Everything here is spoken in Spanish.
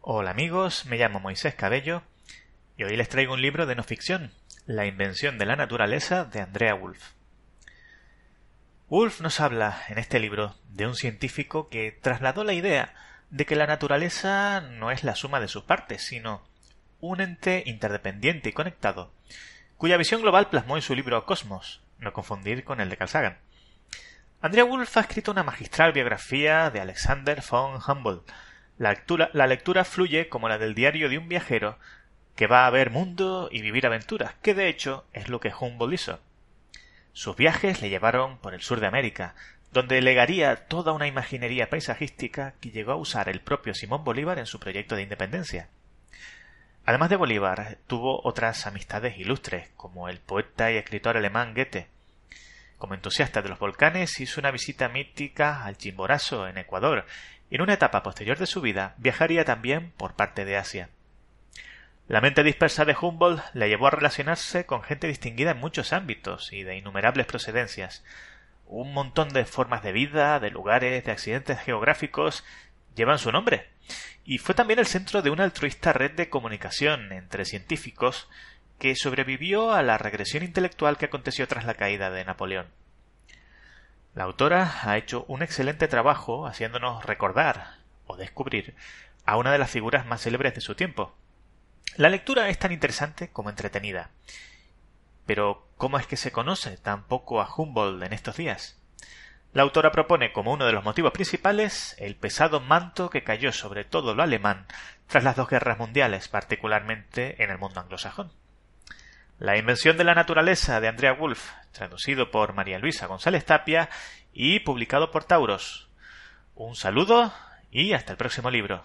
Hola amigos, me llamo Moisés Cabello y hoy les traigo un libro de no ficción, La invención de la naturaleza de Andrea Wolf. Wolf nos habla en este libro de un científico que trasladó la idea de que la naturaleza no es la suma de sus partes, sino un ente interdependiente y conectado, cuya visión global plasmó en su libro Cosmos, no confundir con el de Carl Sagan. Andrea Wolf ha escrito una magistral biografía de Alexander von Humboldt, la lectura, fluye como la del diario de un viajero que va a ver mundo y vivir aventuras, que de hecho es lo que Humboldt hizo. Sus viajes le llevaron por el sur de América, donde legaría toda una imaginería paisajística que llegó a usar el propio Simón Bolívar en su proyecto de independencia. Además de Bolívar, tuvo otras amistades ilustres, como el poeta y escritor alemán Goethe. Como entusiasta de los volcanes, hizo una visita mítica al Chimborazo, en Ecuador, en una etapa posterior de su vida viajaría también por parte de Asia. La mente dispersa de Humboldt le llevó a relacionarse con gente distinguida en muchos ámbitos y de innumerables procedencias. Un montón de formas de vida, de lugares, de accidentes geográficos llevan su nombre. Y fue también el centro de una altruista red de comunicación entre científicos que sobrevivió a la regresión intelectual que aconteció tras la caída de Napoleón. La autora ha hecho un excelente trabajo haciéndonos recordar o descubrir a una de las figuras más célebres de su tiempo. La lectura es tan interesante como entretenida. Pero, ¿cómo es que se conoce tan poco a Humboldt en estos días? La autora propone como uno de los motivos principales el pesado manto que cayó sobre todo lo alemán tras las dos guerras mundiales, particularmente en el mundo anglosajón. La invención de la naturaleza de Andrea Wolf, traducido por María Luisa González Tapia y publicado por Tauros. Un saludo y hasta el próximo libro.